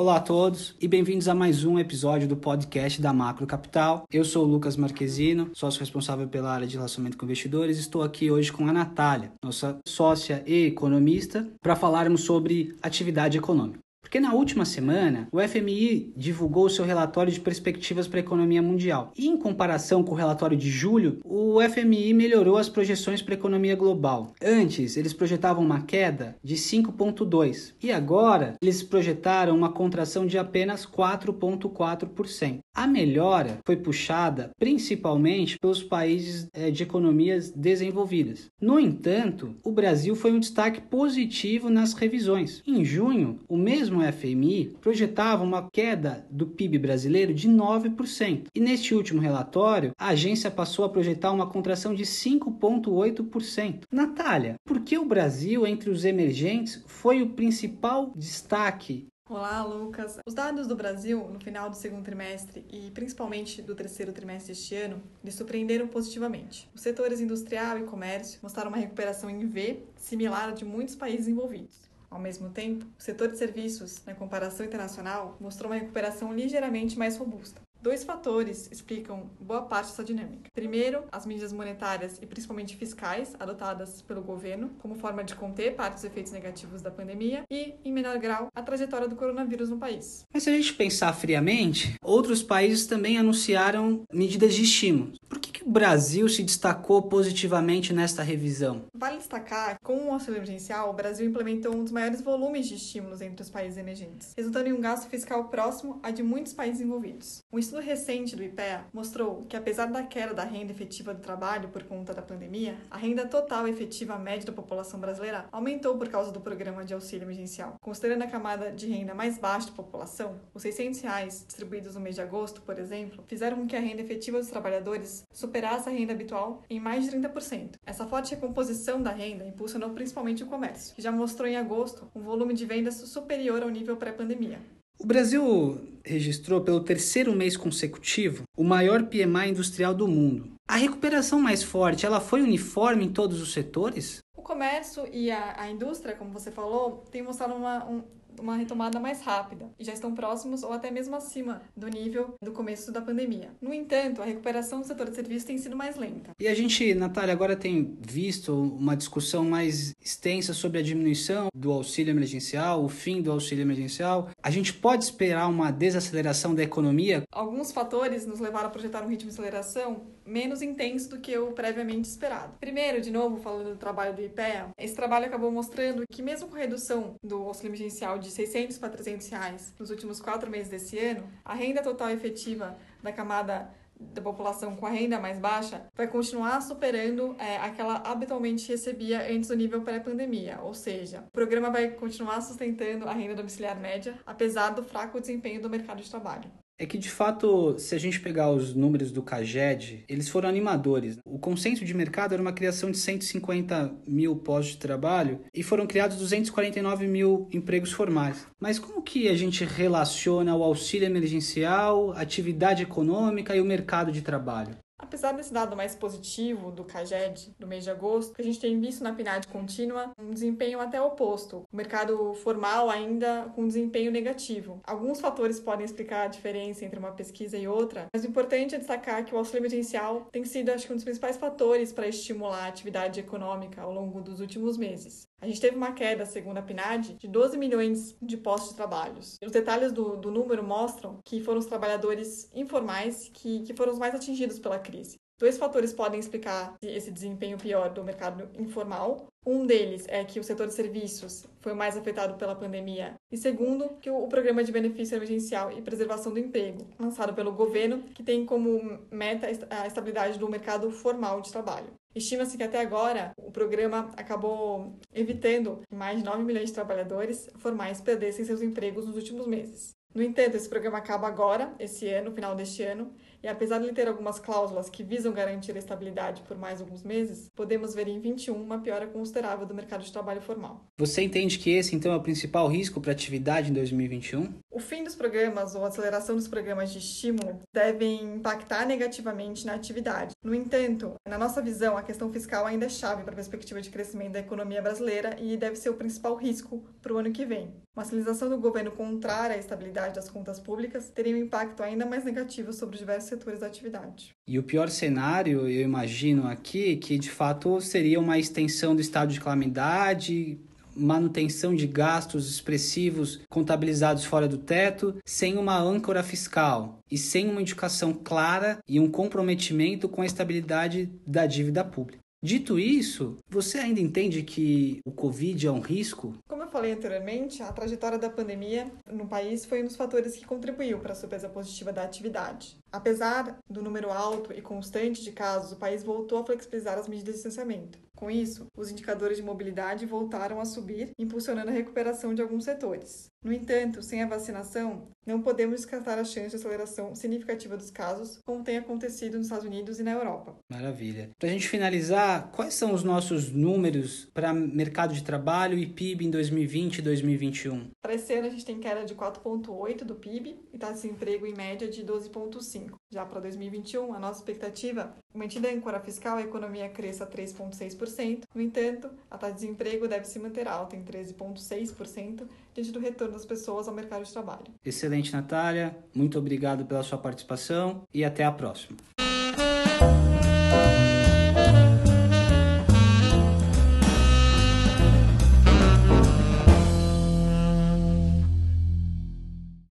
Olá a todos e bem-vindos a mais um episódio do podcast da Macro Capital. Eu sou o Lucas Marquezino, sócio responsável pela área de relacionamento com investidores. Estou aqui hoje com a Natália, nossa sócia e economista, para falarmos sobre atividade econômica. Porque na última semana, o FMI divulgou seu relatório de perspectivas para a economia mundial. E em comparação com o relatório de julho, o FMI melhorou as projeções para a economia global. Antes, eles projetavam uma queda de 5,2% e agora eles projetaram uma contração de apenas 4,4%. A melhora foi puxada principalmente pelos países é, de economias desenvolvidas. No entanto, o Brasil foi um destaque positivo nas revisões. Em junho, o mesmo FMI projetava uma queda do PIB brasileiro de 9%. E neste último relatório, a agência passou a projetar uma contração de 5,8%. Natália, por que o Brasil, entre os emergentes, foi o principal destaque Olá, Lucas. Os dados do Brasil no final do segundo trimestre e principalmente do terceiro trimestre deste ano lhe surpreenderam positivamente. Os setores industrial e comércio mostraram uma recuperação em V similar a de muitos países envolvidos. Ao mesmo tempo, o setor de serviços, na comparação internacional, mostrou uma recuperação ligeiramente mais robusta. Dois fatores explicam boa parte dessa dinâmica. Primeiro, as medidas monetárias e principalmente fiscais adotadas pelo governo como forma de conter parte dos efeitos negativos da pandemia e, em menor grau, a trajetória do coronavírus no país. Mas se a gente pensar friamente, outros países também anunciaram medidas de estímulo. Por que, o Brasil se destacou positivamente nesta revisão? Vale destacar que, com o auxílio emergencial, o Brasil implementou um dos maiores volumes de estímulos entre os países emergentes, resultando em um gasto fiscal próximo a de muitos países envolvidos. Um estudo recente do IPEA mostrou que, apesar da queda da renda efetiva do trabalho por conta da pandemia, a renda total efetiva média da população brasileira aumentou por causa do programa de auxílio emergencial. Considerando a camada de renda mais baixa da população, os 600 reais distribuídos no mês de agosto, por exemplo, fizeram com que a renda efetiva dos trabalhadores a renda habitual em mais de 30%. Essa forte recomposição da renda impulsionou principalmente o comércio, que já mostrou em agosto um volume de vendas superior ao nível pré-pandemia. O Brasil registrou pelo terceiro mês consecutivo o maior PMI industrial do mundo. A recuperação mais forte, ela foi uniforme em todos os setores? O comércio e a, a indústria, como você falou, têm mostrado uma, um, uma retomada mais rápida e já estão próximos ou até mesmo acima do nível do começo da pandemia. No entanto, a recuperação do setor de serviços tem sido mais lenta. E a gente, Natália, agora tem visto uma discussão mais extensa sobre a diminuição do auxílio emergencial, o fim do auxílio emergencial. A gente pode esperar uma desaceleração da economia? Alguns fatores nos levaram a projetar um ritmo de aceleração menos intenso do que o previamente esperado. Primeiro, de novo, falando do trabalho do IPEA, esse trabalho acabou mostrando que mesmo com a redução do auxílio emergencial de 600 para 300 reais nos últimos quatro meses desse ano, a renda total efetiva da camada da população com a renda mais baixa vai continuar superando é, aquela habitualmente recebia antes do nível pré-pandemia, ou seja, o programa vai continuar sustentando a renda domiciliar média, apesar do fraco desempenho do mercado de trabalho. É que, de fato, se a gente pegar os números do CAGED, eles foram animadores. O consenso de mercado era uma criação de 150 mil postos de trabalho e foram criados 249 mil empregos formais. Mas como que a gente relaciona o auxílio emergencial, atividade econômica e o mercado de trabalho? Apesar desse dado mais positivo do CAGED do mês de agosto, que a gente tem visto na PNAD contínua um desempenho até oposto. O mercado formal ainda com desempenho negativo. Alguns fatores podem explicar a diferença entre uma pesquisa e outra, mas o importante é destacar que o auxílio emergencial tem sido, acho que, um dos principais fatores para estimular a atividade econômica ao longo dos últimos meses. A gente teve uma queda, segundo a PNAD, de 12 milhões de postos de trabalho. Os detalhes do, do número mostram que foram os trabalhadores informais que, que foram os mais atingidos pela crise. Dois fatores podem explicar esse desempenho pior do mercado informal. Um deles é que o setor de serviços foi mais afetado pela pandemia. E segundo, que o programa de benefício emergencial e preservação do emprego, lançado pelo governo, que tem como meta a estabilidade do mercado formal de trabalho. Estima-se que até agora o programa acabou evitando que mais de 9 milhões de trabalhadores formais perdessem seus empregos nos últimos meses. No entanto, esse programa acaba agora, esse ano, no final deste ano, e apesar de ele ter algumas cláusulas que visam garantir a estabilidade por mais alguns meses, podemos ver em 21 uma piora considerável do mercado de trabalho formal. Você entende que esse então é o principal risco para a atividade em 2021? O fim dos programas ou a aceleração dos programas de estímulo devem impactar negativamente na atividade. No entanto, na nossa visão, a questão fiscal ainda é chave para a perspectiva de crescimento da economia brasileira e deve ser o principal risco para o ano que vem. Uma sinalização do governo contrária à estabilidade das contas públicas teria um impacto ainda mais negativo sobre diversos setores da atividade. E o pior cenário, eu imagino aqui, que de fato seria uma extensão do estado de calamidade, manutenção de gastos expressivos contabilizados fora do teto, sem uma âncora fiscal e sem uma indicação clara e um comprometimento com a estabilidade da dívida pública. Dito isso, você ainda entende que o Covid é um risco? Como eu falei anteriormente, a trajetória da pandemia no país foi um dos fatores que contribuiu para a surpresa positiva da atividade. Apesar do número alto e constante de casos, o país voltou a flexibilizar as medidas de distanciamento. Com isso, os indicadores de mobilidade voltaram a subir, impulsionando a recuperação de alguns setores. No entanto, sem a vacinação, não podemos descartar a chance de aceleração significativa dos casos, como tem acontecido nos Estados Unidos e na Europa. Maravilha. Para a gente finalizar, quais são os nossos números para mercado de trabalho e PIB em 2020 e 2021? Para esse ano, a gente tem queda de 4,8% do PIB e taxa de desemprego em média de 12,5%. Já para 2021, a nossa expectativa, mantida a âncora fiscal, a economia cresça 3,6%. No entanto, a taxa de desemprego deve se manter alta em 13,6% diante do retorno das pessoas ao mercado de trabalho. Excelente, Natália. Muito obrigado pela sua participação e até a próxima.